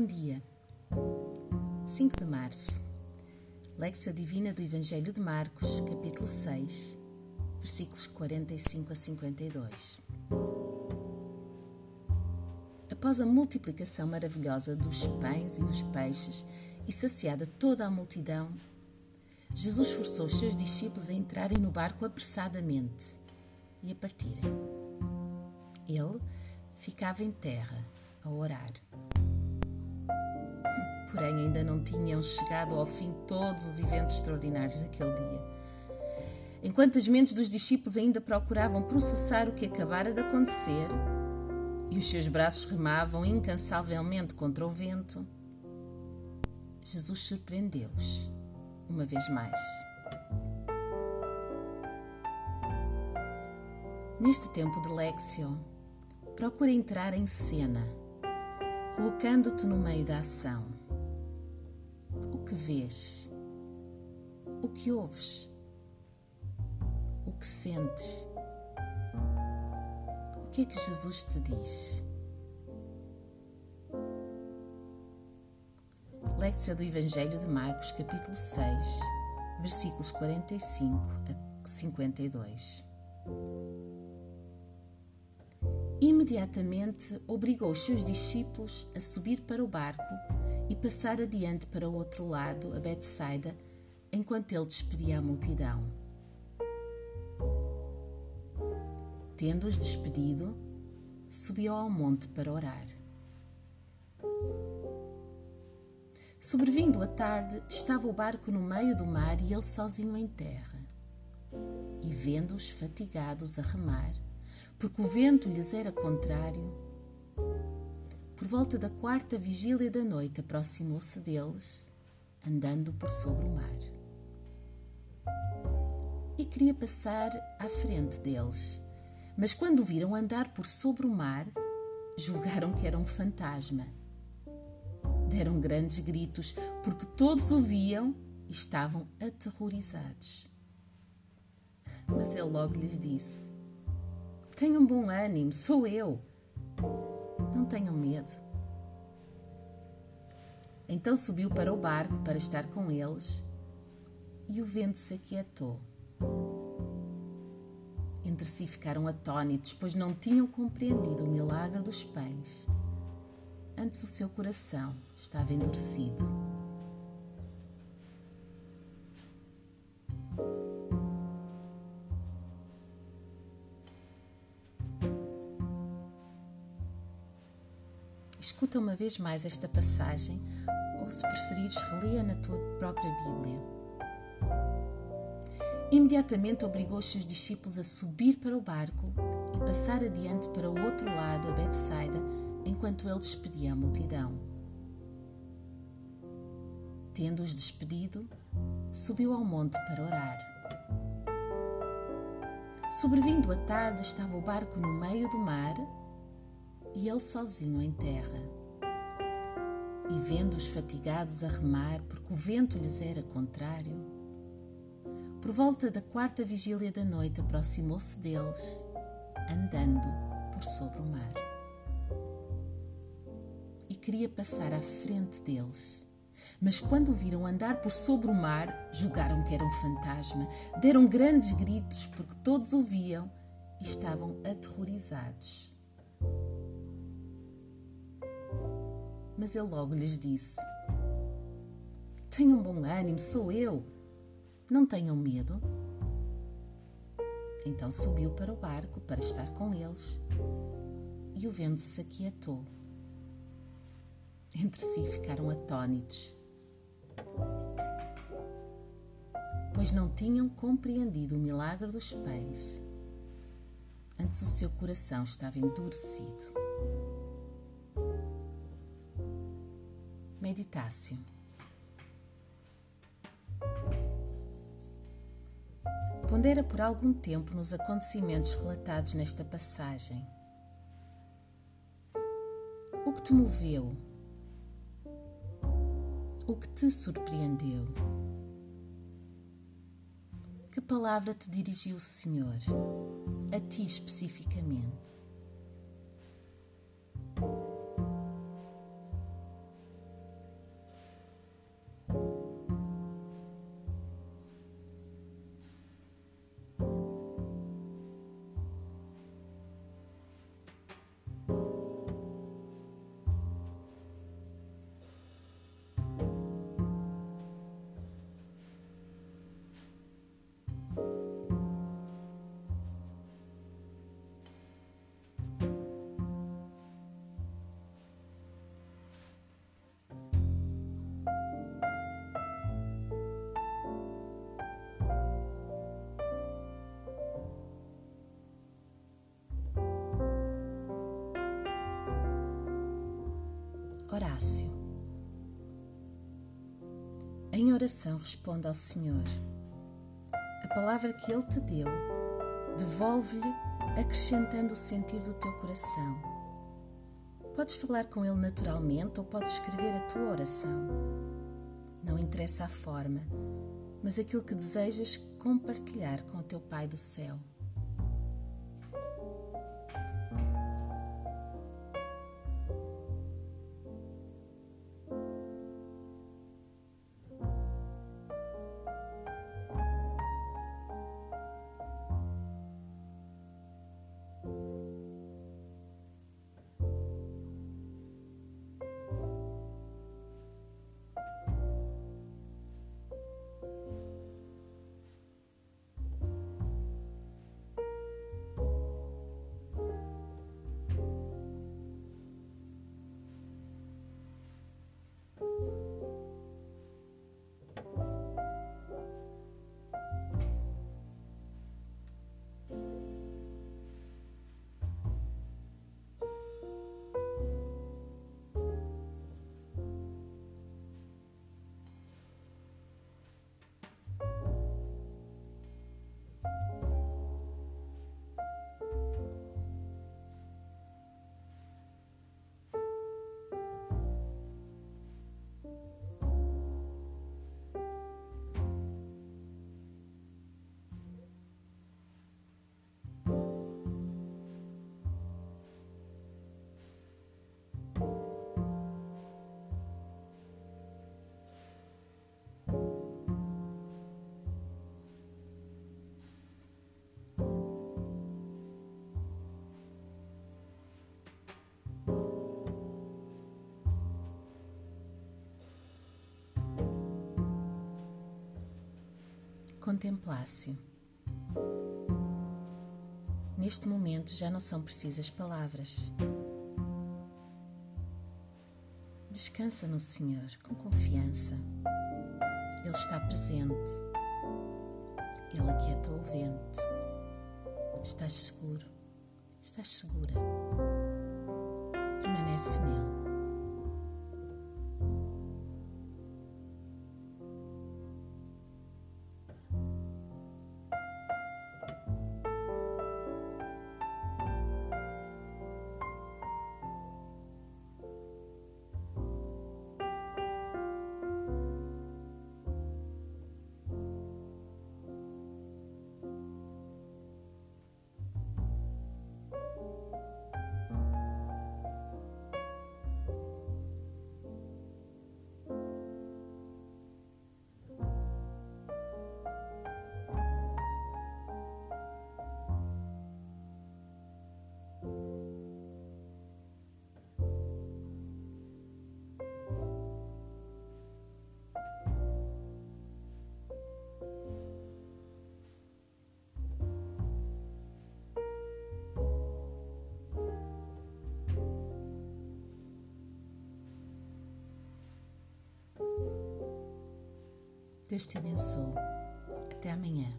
Bom dia. 5 de março. Lexia Divina do Evangelho de Marcos, capítulo 6, versículos 45 a 52. Após a multiplicação maravilhosa dos pães e dos peixes e saciada toda a multidão, Jesus forçou os seus discípulos a entrarem no barco apressadamente e a partirem. Ele ficava em terra a orar. Porém, ainda não tinham chegado ao fim todos os eventos extraordinários daquele dia. Enquanto as mentes dos discípulos ainda procuravam processar o que acabara de acontecer e os seus braços remavam incansavelmente contra o vento, Jesus surpreendeu-os uma vez mais. Neste tempo de Lexio, procura entrar em cena, colocando-te no meio da ação. Que vês? O que ouves? O que sentes? O que é que Jesus te diz? Lectura do Evangelho de Marcos, capítulo 6, versículos 45 a 52. Imediatamente obrigou os seus discípulos a subir para o barco e passar adiante para o outro lado, a Betsaida, enquanto ele despedia a multidão. Tendo-os despedido, subiu ao monte para orar. Sobrevindo a tarde, estava o barco no meio do mar e ele sozinho em terra. E vendo-os fatigados a remar, porque o vento lhes era contrário, por volta da quarta vigília da noite aproximou-se deles, andando por sobre o mar. E queria passar à frente deles, mas quando o viram andar por sobre o mar, julgaram que era um fantasma Deram grandes gritos, porque todos o viam e estavam aterrorizados. Mas ele logo lhes disse: Tenham bom ânimo, sou eu. Não tenham medo. Então subiu para o barco para estar com eles e o vento se aquietou. Entre si ficaram atônitos, pois não tinham compreendido o milagre dos pães. Antes o seu coração estava endurecido. Escuta uma vez mais esta passagem ou, se preferires, relê na tua própria Bíblia. Imediatamente obrigou os seus discípulos a subir para o barco e passar adiante para o outro lado, a Betsaida, enquanto ele despedia a multidão. Tendo-os despedido, subiu ao monte para orar. Sobrevindo a tarde, estava o barco no meio do mar e ele sozinho em terra. E vendo-os fatigados a remar, porque o vento lhes era contrário, por volta da quarta vigília da noite aproximou-se deles, andando por sobre o mar. E queria passar à frente deles mas quando o viram andar por sobre o mar, julgaram que era um fantasma. Deram grandes gritos, porque todos o viam e estavam aterrorizados. Mas ele logo lhes disse: Tenham bom ânimo, sou eu. Não tenham medo. Então subiu para o barco para estar com eles e o vento se aquietou. Entre si ficaram atônitos pois não tinham compreendido o milagre dos pães. Antes o seu coração estava endurecido. Meditácio. Pondera por algum tempo nos acontecimentos relatados nesta passagem. O que te moveu? O que te surpreendeu? Que palavra te dirigiu o Senhor, a ti especificamente? Palácio. Em oração, responda ao Senhor. A palavra que Ele te deu, devolve-lhe acrescentando o sentir do teu coração. Podes falar com Ele naturalmente ou podes escrever a tua oração. Não interessa a forma, mas aquilo que desejas compartilhar com o teu Pai do céu. Contemplasse. Neste momento já não são precisas palavras. Descansa no Senhor com confiança. Ele está presente. Ele aquieta o vento. Estás seguro. Estás segura. Permanece nele. Deus te abençoe. Até amanhã.